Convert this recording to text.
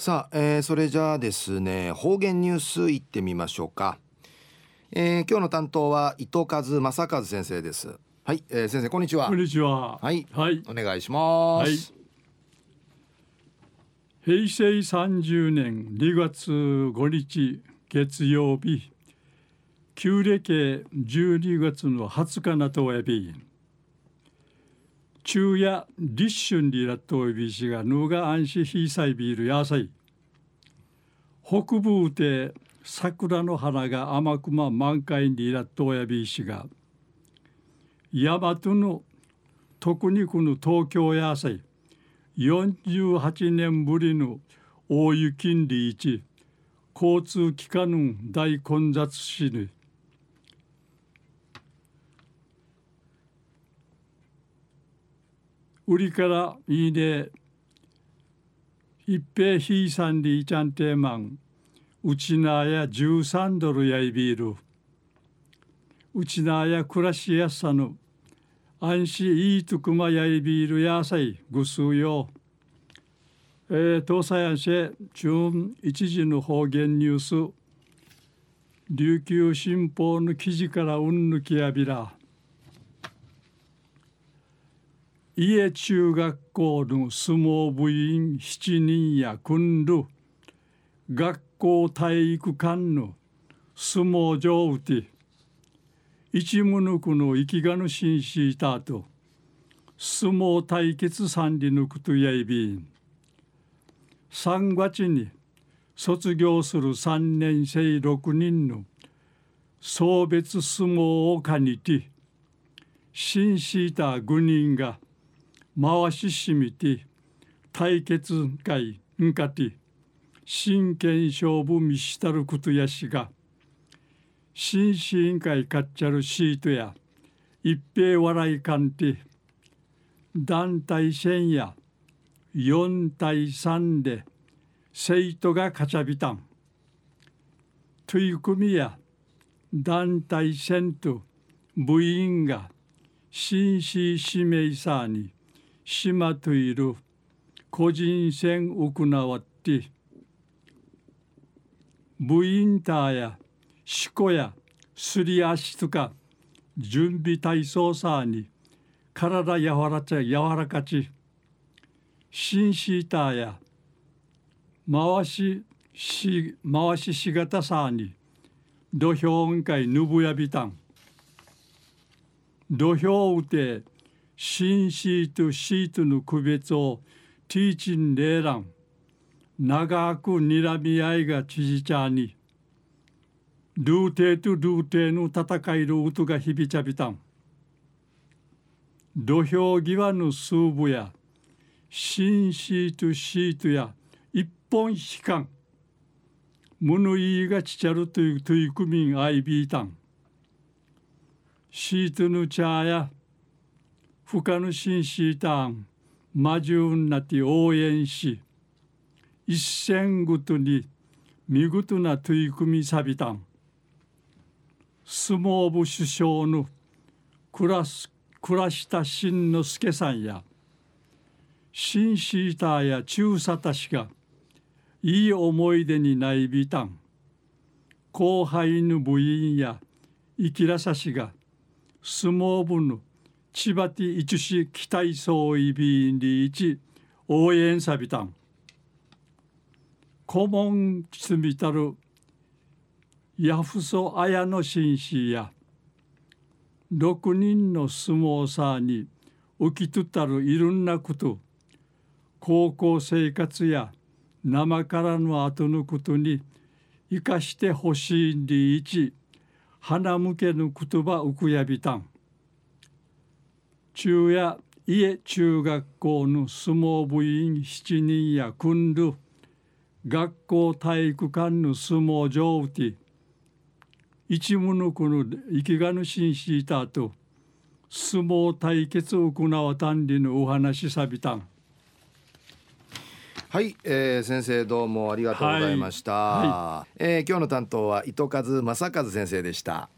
さあ、えー、それじゃあですね方言ニュースいってみましょうか、えー、今日の担当は伊藤和正和先生です。はい、えー、先生こんにちは。こんにちは。はい、はい、お願いします、はい、平成30年2月5日月曜日。旧暦12月の20日なとおやび昼夜立春にらっといびしがぬが安心ひいさいビール野菜北部で桜の花が甘くま満開にらっとやびしが大和の特にこの東京野菜48年ぶりの大雪んり一交通機関の大混雑しに売りからいいね。一平ひいさんりいちゃんてまんうちなや13ドルやいびるうちなや暮らしやすさの。安心いいとくまやいびるやさい。ぐすうよ。えー、東西安市中一時の方言ニュース。琉球新報の記事からうんぬきやびら。家中学校の相撲部員7人や訓る学校体育館の相撲場うて一無抜くの生きがぬ紳士いたと相撲対決三里抜くとやいびん。3月に卒業する3年生6人の送別相撲を兼ねて紳士いた5人が回ししみて対決会んかて真剣勝負見したることやしが新市委員会かっちゃるシートや一平笑いかんて団体戦や4対3で生徒がかちゃびたん。取り組みや団体戦と部員が紳士指名さに島といる個人戦行わって部員ターやしこやすり足とか準備体操さに体やわらちゃ柔らかちシンシーターや回しし回ししがたさに土俵んかいぬぶやびたん。土俵うて新シートシートの区別をティーチンレーラン長く睨み合いがちじちゃにルーテとルーテの戦いの音が響ちゃびたん。土俵際のスーブや新シートシートや一本悲観。物言いがちちゃるという取り組みアイビータンシートの茶や不可の紳士たん魔獣なて応援し一戦ごとに見事な取り組みさびたん。相撲部首相の倉倉下慎之助さんや紳士たーや中佐たちがいい思い出にないびたん。後輩の部員や生きらさしが相撲部の千葉ティ一市期待総意ビンリ一応援さびたん顧問つみたるヤフソ綾の紳士や6人の相撲さに起きとたるいろんなこと高校生活や生からの後のことに生かしてほしいんでいち花向けの言葉うくやびたん。中や家中学校の相撲部員7人や組んる学校体育館の相撲場で一無のこの生きがぬしんしいたと相撲対決を行わたんりのお話さびたん。はい、えー、先生どうもありがとうございました、はいはい、えー、今日の担当は糸数正和先生でした